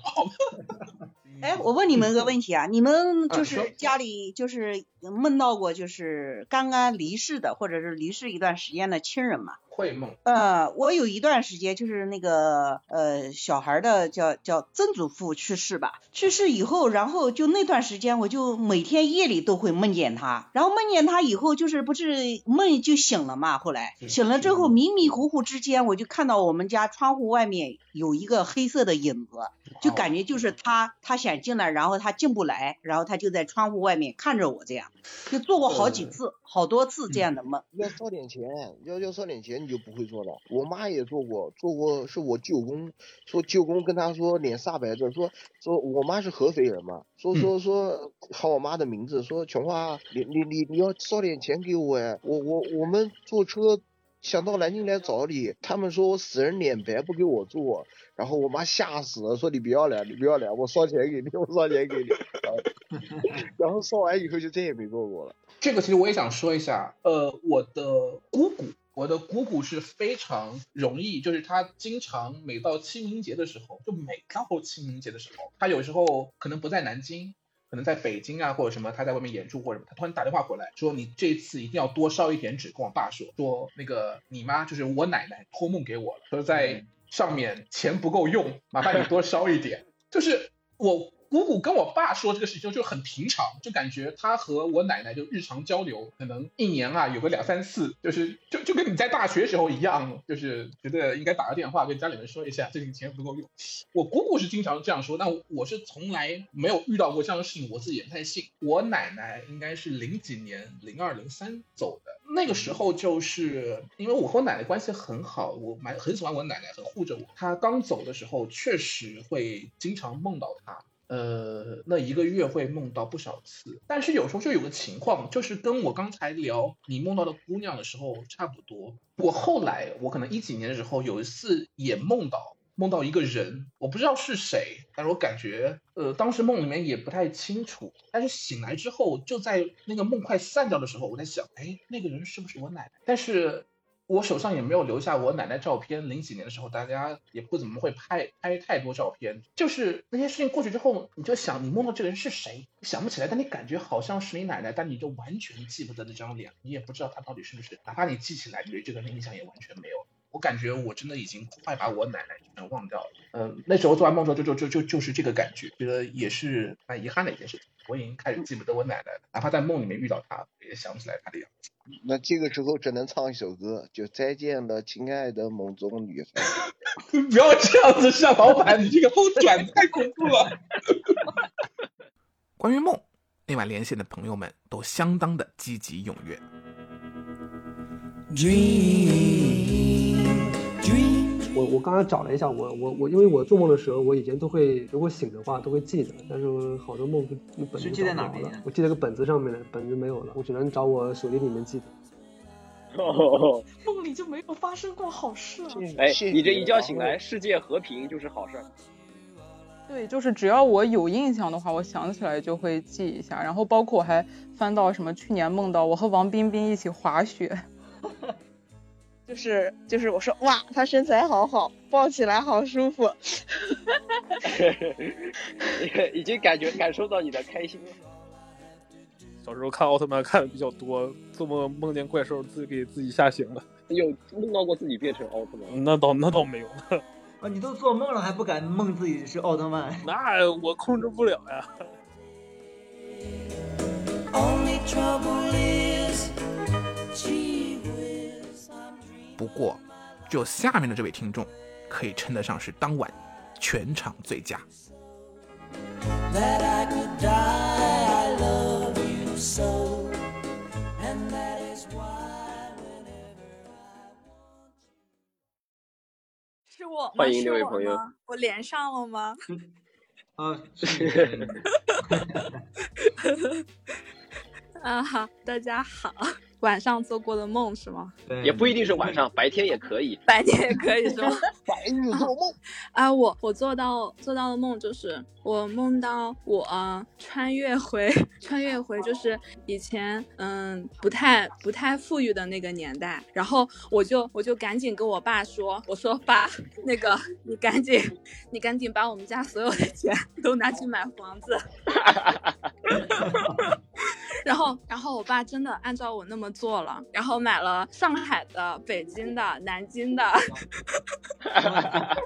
Speaker 3: 哎，我问你们个问题啊，你们就是家里就是梦到过就是刚刚离世的，或者是离世一段时间的亲人吗？
Speaker 8: 会梦。
Speaker 3: 呃，我有一段时间就是那个呃小孩的叫叫曾祖父去世吧，去世以后，然后就那段时间我就每天夜里都会梦见他，然后梦见他以后就是不是梦就醒了嘛，后来醒了之后迷迷糊糊之间我就看到我们家窗户外面有一个黑色的影子，就感觉就是他他想进来，然后他进不来，然后他就在窗户外面看着我这样，就做过好几次好多次这样的梦。(laughs)
Speaker 5: 要烧点钱，要要烧点钱你。就不会做了。我妈也做过，做过是我舅公，说舅公跟他说脸煞白的，说说我妈是合肥人嘛，说说说喊我妈的名字，说琼花，你你你你要烧点钱给我哎，我我我们坐车想到南京来找你，他们说我死人脸白不给我做，然后我妈吓死了，说你不要来，你不要来，我烧钱给你，我烧钱给你，(laughs) 然后烧完以后就再也没做过了。
Speaker 8: 这个其实我也想说一下，呃，我的姑姑。我的姑姑是非常容易，就是她经常每到清明节的时候，就每到清明节的时候，她有时候可能不在南京，可能在北京啊或者什么，他在外面演出或者什么，他突然打电话回来，说你这次一定要多烧一点纸，跟我爸说，说那个你妈就是我奶奶托梦给我了，说在上面钱不够用，麻烦你多烧一点。(laughs) 就是我。姑姑跟我爸说这个事情就很平常，就感觉他和我奶奶就日常交流，可能一年啊有个两三次，就是就就跟你在大学时候一样，就是觉得应该打个电话跟家里人说一下，最近钱不够用。我姑姑是经常这样说，但我是从来没有遇到过这样的事情，我自己也不太信。我奶奶应该是零几年，零二零三走的，那个时候就是因为我和我奶奶关系很好，我蛮很喜欢我奶奶，很护着我。她刚走的时候，确实会经常梦到她。呃，那一个月会梦到不少次，但是有时候就有个情况，就是跟我刚才聊你梦到的姑娘的时候差不多。我后来，我可能一几年的时候有一次也梦到梦到一个人，我不知道是谁，但是我感觉，呃，当时梦里面也不太清楚，但是醒来之后，就在那个梦快散掉的时候，我在想，哎，那个人是不是我奶奶？但是。我手上也没有留下我奶奶照片。零几年的时候，大家也不怎么会拍拍太多照片。就是那些事情过去之后，你就想你梦到这个人是谁，想不起来，但你感觉好像是你奶奶，但你就完全记不得那张脸，你也不知道她到底是不是。哪怕你记起来，你对这个人印象也完全没有。我感觉我真的已经快把我奶奶全忘掉了。嗯，那时候做完梦之后，就就就就就是这个感觉，觉得也是蛮遗憾的一件事情。我已经开始记不得我奶奶了，哪怕在梦里面遇到她，也想不起来她的样子。
Speaker 5: 那这个时候只能唱一首歌，就再见了，亲爱的梦中女孩。(laughs)
Speaker 8: 不要这样子，向老板，你这个后转太恐怖了。(laughs)
Speaker 2: 关于梦，那晚连线的朋友们都相当的积极踊跃。
Speaker 9: 我我刚刚找了一下，我我我，因为我做梦的时候，我以前都会，如果醒的话都会记得，但是好多梦就本子
Speaker 6: 记哪了，
Speaker 9: 我记在个本子上面的，本子没有了，我只能找我手机里面记得。(laughs)
Speaker 1: 梦里就没有发生过好事啊！
Speaker 4: 哎，你这一觉醒来，世界和平就是好事。
Speaker 10: 对，就是只要我有印象的话，我想起来就会记一下，然后包括我还翻到什么去年梦到我和王冰冰一起滑雪。(laughs)
Speaker 7: 就是就是我说哇，他身材好好，抱起来好舒服，(laughs)
Speaker 4: 已经感觉感受到你的开心了。
Speaker 11: 小时候看奥特曼看的比较多，做梦梦见怪兽，自己给自己吓醒了。
Speaker 4: 有梦到过自己变成奥特曼？
Speaker 11: 那倒那倒没有。
Speaker 6: 啊，你都做梦了还不敢梦自己是奥特曼？(laughs)
Speaker 11: 那我控制不了呀。
Speaker 2: 不过，就下面的这位听众，可以称得上是当晚全场最佳。
Speaker 1: 是我
Speaker 4: 欢迎这位朋友，
Speaker 1: 我连上了吗？(laughs)
Speaker 6: 啊，(laughs) (laughs)
Speaker 1: 啊好，大家好。晚上做过的梦是吗？
Speaker 4: 也不一定是晚上，白天也可以。
Speaker 1: 白天也可以是吗？(laughs)
Speaker 5: 白日做梦
Speaker 1: 啊！我我做到做到的梦就是我梦到我穿越回 (laughs) 穿越回就是以前嗯不太不太富裕的那个年代，然后我就我就赶紧跟我爸说，我说爸，那个你赶紧你赶紧把我们家所有的钱都拿去买房子。然后，然后我爸真的按照我那么做了，然后买了上海的、北京的、南京的。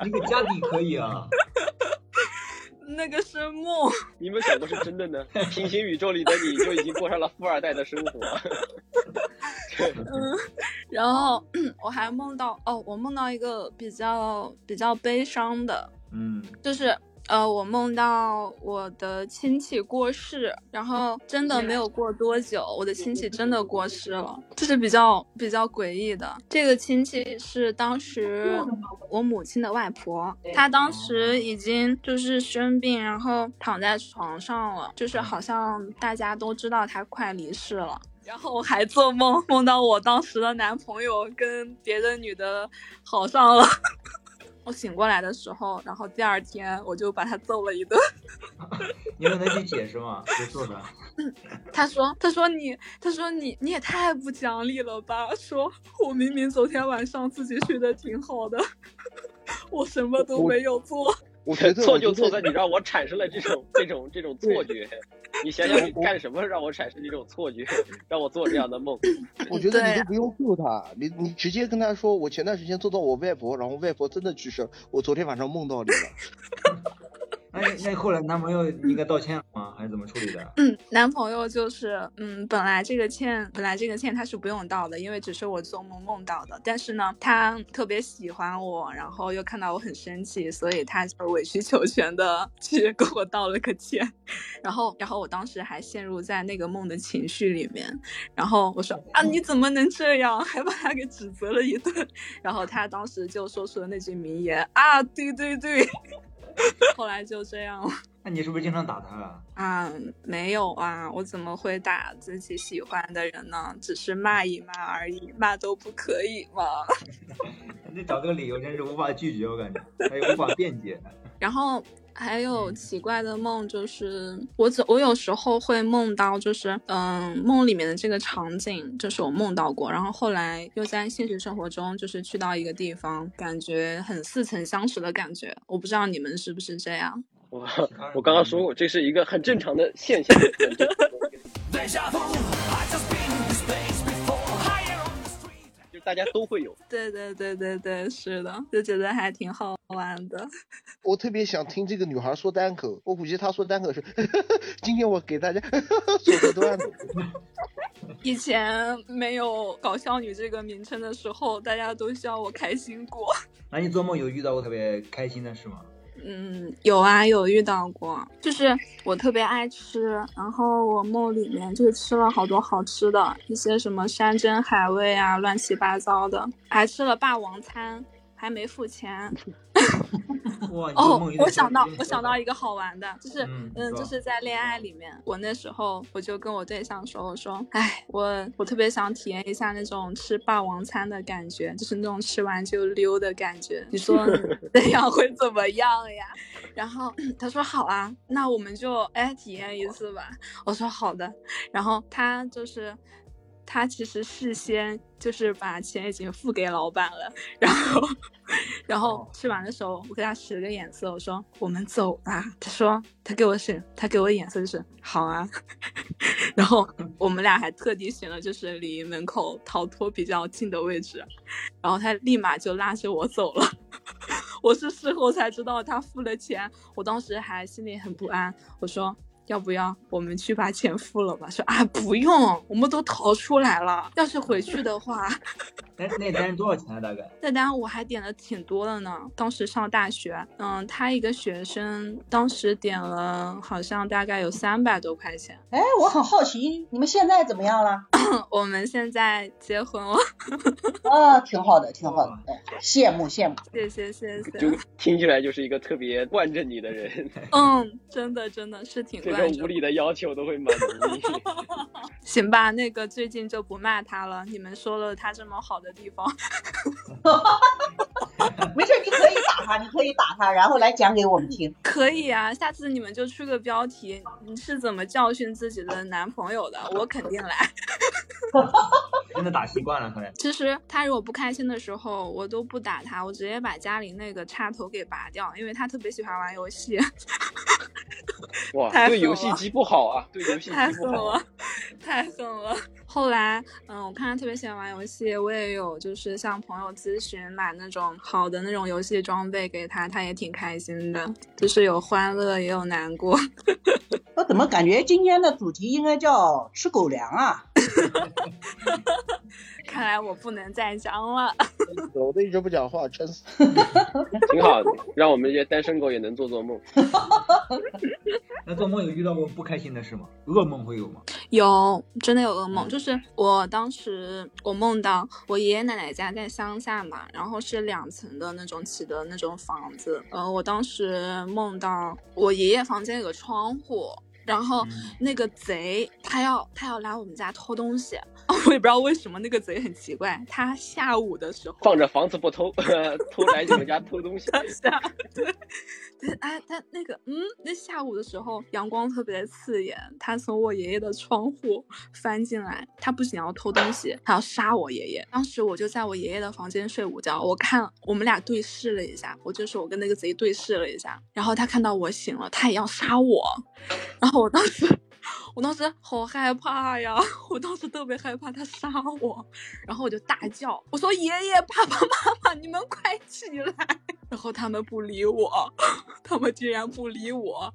Speaker 6: 那个家底可以啊。(laughs)
Speaker 1: 那个是梦。
Speaker 4: 你们想的是真的呢？(laughs) 平行宇宙里的你就已经过上了富二代的生活。
Speaker 1: 嗯，然后 (clears throat) 我还梦到哦，我梦到一个比较比较悲伤的，
Speaker 6: 嗯，
Speaker 1: 就是。呃，我梦到我的亲戚过世，然后真的没有过多久，我的亲戚真的过世了，这是比较比较诡异的。这个亲戚是当时我母亲的外婆，她当时已经就是生病，然后躺在床上了，就是好像大家都知道她快离世了。然后我还做梦，梦到我当时的男朋友跟别的女的好上了。我醒过来的时候，然后第二天我就把他揍了一顿。(laughs)
Speaker 6: 你问他去解释吗？谁做的？
Speaker 1: 他说：“他说你，他说你，你也太不讲理了吧！说我明明昨天晚上自己睡得挺好的，(laughs) 我什么都没有做。”
Speaker 5: 我觉得
Speaker 4: 错就错在你让我产生了这种这种这种错觉。你想想你干什么让我产生这种错觉，让我做这样的梦？(laughs)
Speaker 5: 我觉得你都不用救他，你你直接跟他说，我前段时间做到我外婆，然后外婆真的去世，我昨天晚上梦到你了。
Speaker 6: 那那后来男朋友应该道歉吗？还是怎么处理的？
Speaker 1: 嗯，男朋友就是嗯，本来这个歉，本来这个歉他是不用道的，因为只是我做梦梦到的。但是呢，他特别喜欢我，然后又看到我很生气，所以他就委曲求全的 (laughs) 去给我道了个歉。然后，然后我当时还陷入在那个梦的情绪里面。然后我说啊，你怎么能这样？(laughs) 还把他给指责了一顿。(laughs) 然后他当时就说出了那句名言啊，对对对。(laughs) 后来就这样了。
Speaker 6: 那你是不是经常打他啊？
Speaker 1: 啊，没有啊，我怎么会打自己喜欢的人呢？只是骂一骂而已，骂都不可以吗？(laughs)
Speaker 6: 你找这个理由真是无法拒绝，我感觉还有无法辩解。(laughs)
Speaker 1: 然后还有奇怪的梦，就是我总我有时候会梦到，就是嗯，梦里面的这个场景，就是我梦到过，然后后来又在现实生活中，就是去到一个地方，感觉很似曾相识的感觉。我不知道你们是不是这样。
Speaker 4: 我我刚刚说过，这是一个很正常的现象。(laughs) 就大家都会有。(laughs)
Speaker 1: 对对对对对，是的，就觉得还挺好玩的。(laughs)
Speaker 5: 我特别想听这个女孩说单口，我估计她说单口是 (laughs) 今天我给大家说个段子。
Speaker 1: 以前没有搞笑女这个名称的时候，大家都笑我开心果。
Speaker 6: 那你做梦有遇到过特别开心的事吗？
Speaker 1: 嗯，有啊，有遇到过，就是我特别爱吃，然后我梦里面就吃了好多好吃的，一些什么山珍海味啊，乱七八糟的，还吃了霸王餐，还没付钱。(laughs) 哦，我想到，我想到一个好玩的，就是嗯，就是在恋爱里面，我那时候我就跟我对象说，我说，哎，我我特别想体验一下那种吃霸王餐的感觉，就是那种吃完就溜的感觉，你说 (laughs) 那样会怎么样呀？然后他说好啊，那我们就哎体验一次吧。我说好的，然后他就是。他其实事先就是把钱已经付给老板了，然后，(laughs) 然后吃完的时候，我给他使了个眼色，我说我们走吧。他说他给我使，他给我眼色就是好啊。(laughs) 然后我们俩还特地选了就是离门口逃脱比较近的位置，然后他立马就拉着我走了。(laughs) 我是事后才知道他付了钱，我当时还心里很不安，我说。要不要我们去把钱付了吧？说啊，不用，我们都逃出来了。要是回去的话，(laughs)
Speaker 6: 那那单多少钱啊？大概？(laughs)
Speaker 1: 那单我还点了挺多的呢。当时上大学，嗯，他一个学生当时点了，好像大概有三百多块钱。
Speaker 3: 哎，我很好奇，你们现在怎么样了？(coughs)
Speaker 1: 我们现在结婚了。
Speaker 3: 啊，挺好的，挺好的。羡慕羡慕。
Speaker 1: 谢谢谢谢。
Speaker 4: 就听起来就是一个特别惯着你的人。
Speaker 1: 嗯，真的真的是挺。
Speaker 4: 这种无理的要求都会满足你。(laughs)
Speaker 1: 行吧，那个最近就不骂他了。你们说了他这么好的地方，(laughs)
Speaker 3: 没事，你可以打他，你可以打他，然后来讲给我们听。
Speaker 1: 可以啊，下次你们就出个标题，你是怎么教训自己的男朋友的？我肯定来。(laughs)
Speaker 6: 真的打习惯了，可能。
Speaker 1: 其实他如果不开心的时候，我都不打他，我直接把家里那个插头给拔掉，因为他特别喜欢玩游戏。(laughs)
Speaker 4: 哇，对游戏机不好啊！(laughs) 对游戏机不好，
Speaker 1: 太狠了。后来，嗯，我看他特别喜欢玩游戏，我也有就是向朋友咨询买那种好的那种游戏装备给他，他也挺开心的，就是有欢乐也有难过。(laughs)
Speaker 3: 我怎么感觉今天的主题应该叫吃狗粮啊？(laughs)
Speaker 1: 看来我不能再讲了。(laughs)
Speaker 5: 我都一直不讲话，撑死。(laughs)
Speaker 4: 挺好的，让我们这些单身狗也能做做梦。
Speaker 6: 那做梦有遇到过不开心的事吗？噩梦会有吗？
Speaker 1: 有，真的有噩梦。就是我当时我梦到我爷爷奶奶家在乡下嘛，然后是两层的那种起的那种房子。呃，我当时梦到我爷爷房间有个窗户。然后那个贼他要他要来我们家偷东西，我 (laughs) 我也不知道为什么那个贼很奇怪，他下午的时候
Speaker 4: 放着房子不偷，偷来你们家偷东西。
Speaker 1: 对，对，哎，他那个，嗯，那下午的时候阳光特别刺眼，他从我爷爷的窗户翻进来，他不仅要偷东西，还要杀我爷爷。当时我就在我爷爷的房间睡午觉，我看我们俩对视了一下，我就是我跟那个贼对视了一下，然后他看到我醒了，他也要杀我，然后我当时。我当时好害怕呀！我当时特别害怕他杀我，然后我就大叫，我说：“爷爷、爸爸妈妈，你们快起来！”然后他们不理我，(laughs) 他们竟然不理我。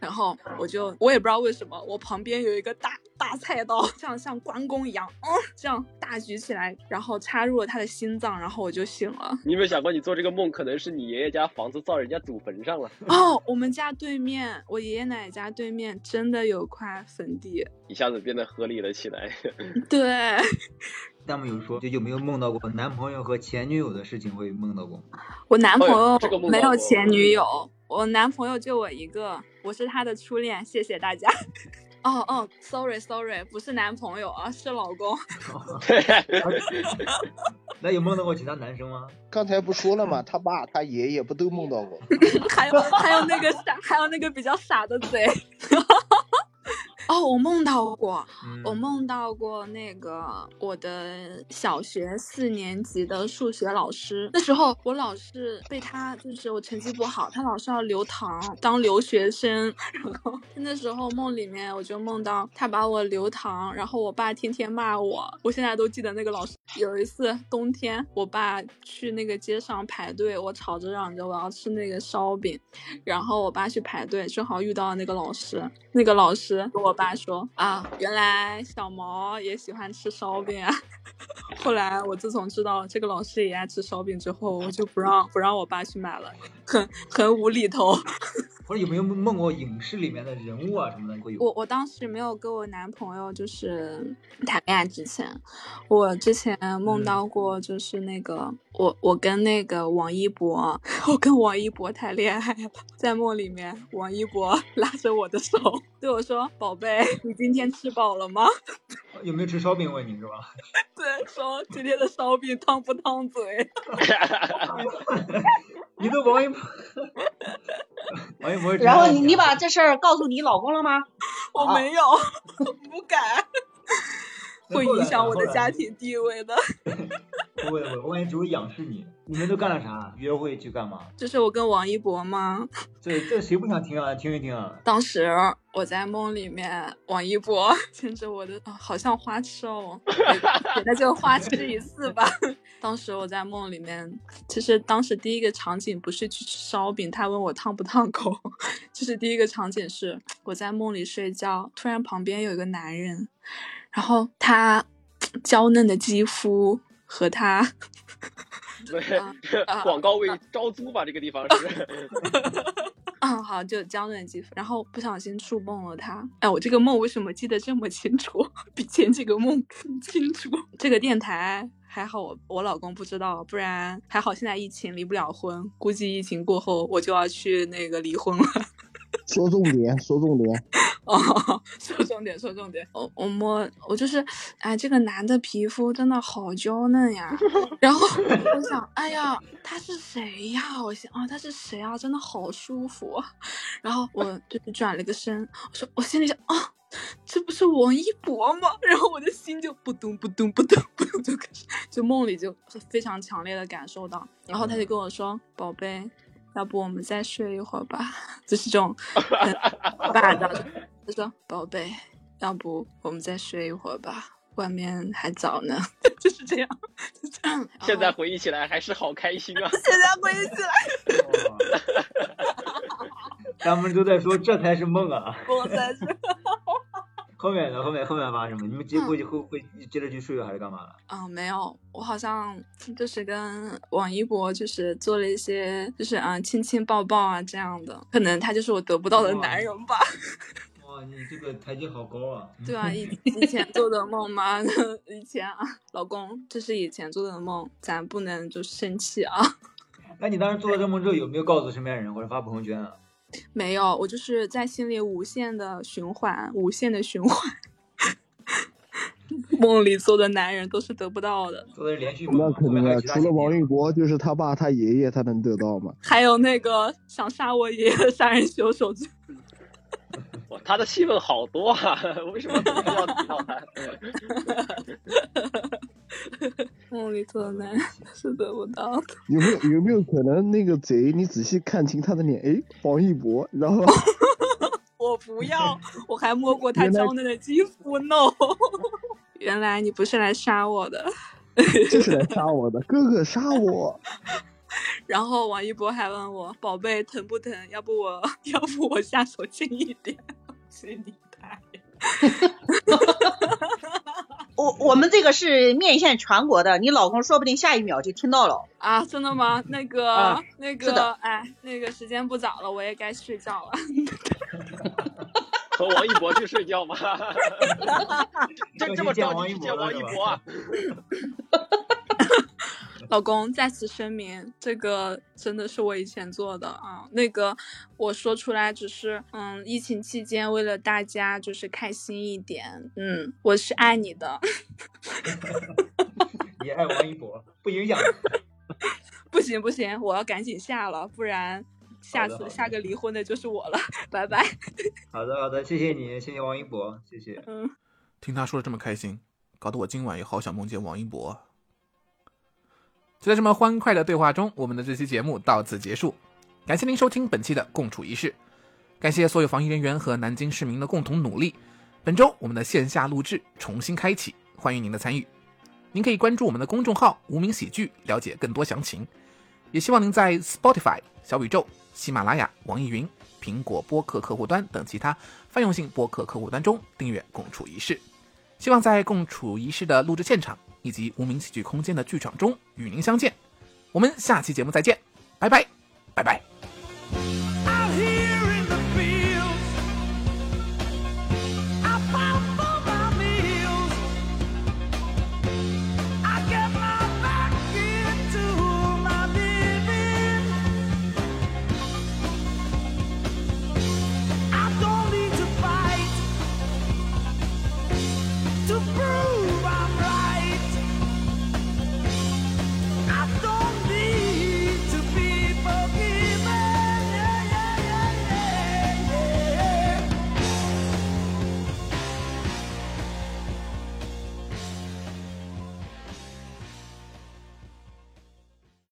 Speaker 1: 然后我就我也不知道为什么，我旁边有一个大大菜刀，像像关公一样，嗯，这样大举起来，然后插入了他的心脏，然后我就醒了。
Speaker 4: 你有没有想过，你做这个梦可能是你爷爷家房子造人家祖坟上了？
Speaker 1: 哦，我们家对面，我爷爷奶奶家对面真的有块坟地，
Speaker 4: 一下子变得合理了起来。(laughs)
Speaker 1: 对。
Speaker 6: 弹幕有说，就有没有梦到过男朋友和前女友的事情？会梦到过？
Speaker 1: 我男朋友没有前女友，我男朋友就我一个，我是他的初恋。谢谢大家。(laughs) 哦哦，sorry sorry，不是男朋友啊，是老公。(laughs)
Speaker 6: 那有梦到过其他男生吗？
Speaker 5: 刚才不说了吗？(laughs) 他爸他爷爷不都梦到过？
Speaker 1: 还有还有那个傻，还有那个比较傻的贼。哦，我梦到过，我梦到过那个我的小学四年级的数学老师。那时候我老是被他，就是我成绩不好，他老是要留堂当留学生。(laughs) 然后那时候梦里面我就梦到他把我留堂，然后我爸天天骂我。我现在都记得那个老师。有一次冬天，我爸去那个街上排队，我吵着嚷着我要吃那个烧饼，然后我爸去排队，正好遇到了那个老师。那个老师跟我爸说啊，原来小毛也喜欢吃烧饼啊。后来我自从知道这个老师也爱吃烧饼之后，我就不让不让我爸去买了，很很无厘头。
Speaker 6: 或者有没有梦过影视里面的人物啊什么的？会有。
Speaker 1: 我我当时没有跟我男朋友就是谈恋爱之前，我之前梦到过就是那个我我跟那个王一博，(laughs) 我跟王一博谈恋爱了，在梦里面王一博 (laughs) 拉着我的手对我说：“宝贝，你今天吃饱了吗？” (laughs)
Speaker 6: 有没有吃烧饼？问你是吧？
Speaker 1: 对，说今天的烧饼烫不烫嘴？
Speaker 6: 你都王一博，(laughs) 王一博。
Speaker 3: 然后你你把这事儿告诉你老公了吗？
Speaker 1: 我没有，不敢，(laughs) 会影响我的家庭地位的。
Speaker 6: 不会不会，我感觉只会仰视你。你们都干了啥？约会去干嘛？
Speaker 1: 就是我跟王一博吗？(laughs)
Speaker 6: 这这谁不想听啊？听一听啊！
Speaker 1: 当时我在梦里面，王一博 (laughs) 牵着我的，好像花痴哦，那就花痴一次吧。当时我在梦里面，其实当时第一个场景不是去吃烧饼，他问我烫不烫口，就是第一个场景是我在梦里睡觉，突然旁边有一个男人，然后他娇嫩的肌肤和他。(laughs)
Speaker 4: 对，广告位招租吧，这个地方是。(laughs)
Speaker 1: 嗯，好，就娇嫩肌肤，然后不小心触碰了他。哎，我这个梦为什么记得这么清楚？(laughs) 比前几个梦更清楚。这个电台还好，我我老公不知道，不然还好。现在疫情离不了婚，估计疫情过后我就要去那个离婚了。
Speaker 5: 说重点，说重点。(laughs)
Speaker 1: 哦，说重点，说重点。我我摸，我就是，哎，这个男的皮肤真的好娇嫩呀。(laughs) 然后我想，哎呀，他是谁呀？我想，啊，他是谁啊？真的好舒服。然后我就是转了个身，我说，我心里想，啊，这不是王一博吗？然后我的心就扑通扑通扑通扑通就开始，就梦里就非常强烈的感受到。然后他就跟我说，宝贝。要不我们再睡一会儿吧，(laughs) 就是这种霸道。他说：“宝贝，要不我们再睡一会儿吧，外面还早呢。(laughs) ”就是这样，就这样。
Speaker 4: 现在回忆起来还是好开心啊！(laughs)
Speaker 1: 现在回忆起来，
Speaker 6: 他们都在说这才是梦啊！
Speaker 1: 我才是。
Speaker 6: 后面的后面后面发生什么？你们接过去会会接着去睡还是干嘛了？
Speaker 1: 啊，没有，我好像就是跟王一博就是做了一些，就是啊亲亲抱抱啊这样的，可能他就是我得不到的男人吧。(laughs)
Speaker 6: 哇，你这个台阶好高啊！
Speaker 1: 对啊，以 (laughs) 以前做的梦嘛，(laughs) 以前啊，老公，这是以前做的梦，咱不能就生气啊。
Speaker 6: 那你当时做了这梦之后，有没有告诉身边人或者发朋友圈啊？
Speaker 1: 没有，我就是在心里无限的循环，无限的循环。梦里做的男人都是得不到的。
Speaker 6: 做的是连续
Speaker 5: 梦。那肯定啊，除了王一博，就是他爸、他爷爷，他能得到吗？
Speaker 1: 还有那个想杀我爷爷的杀人凶手。(laughs)
Speaker 4: 哇，他的戏份好多啊！(laughs) 为什么一定要提到他？(laughs)
Speaker 1: 梦里做的男人 (laughs) 是得不到的。
Speaker 5: 有没有有没有可能那个贼？你仔细看清他的脸，哎，王一博，然后 (laughs)
Speaker 1: 我不要，我还摸过他娇嫩的肌肤，no。(laughs) 原来你不是来杀我的，
Speaker 5: 就是来杀我的，哥哥杀我。
Speaker 1: 然后王一博还问我：“宝贝疼不疼？要不我要不我下手轻一点？”随你大爷！
Speaker 3: 我我们这个是面向全国的，你老公说不定下一秒就听到了
Speaker 1: 啊！真的吗？那个、
Speaker 3: 啊、
Speaker 1: 那个，哎，那个时间不早了，我也该睡觉了。(laughs)
Speaker 4: 和王一博去睡觉吗？(laughs) 这这么着急去见王一博啊？
Speaker 1: 老公，再次声明，这个真的是我以前做的啊。那个我说出来只是，嗯，疫情期间为了大家就是开心一点，嗯，我是爱你的。(laughs)
Speaker 6: 也爱王一博，不影响。(laughs)
Speaker 1: 不行不行，我要赶紧下了，不然下次下个离婚的就是我了。拜拜。
Speaker 6: 好的好的，谢谢你，谢谢王一博，谢谢。
Speaker 1: 嗯，
Speaker 2: 听他说的这么开心，搞得我今晚也好想梦见王一博。就在这么欢快的对话中，我们的这期节目到此结束。感谢您收听本期的《共处一室》，感谢所有防疫人员和南京市民的共同努力。本周我们的线下录制重新开启，欢迎您的参与。您可以关注我们的公众号“无名喜剧”，了解更多详情。也希望您在 Spotify、小宇宙、喜马拉雅、网易云、苹果播客客户端等其他泛用性播客客户端中订阅《共处一室》。希望在《共处一室》的录制现场。以及无名喜剧空间的剧场中与您相见，我们下期节目再见，拜拜，拜拜。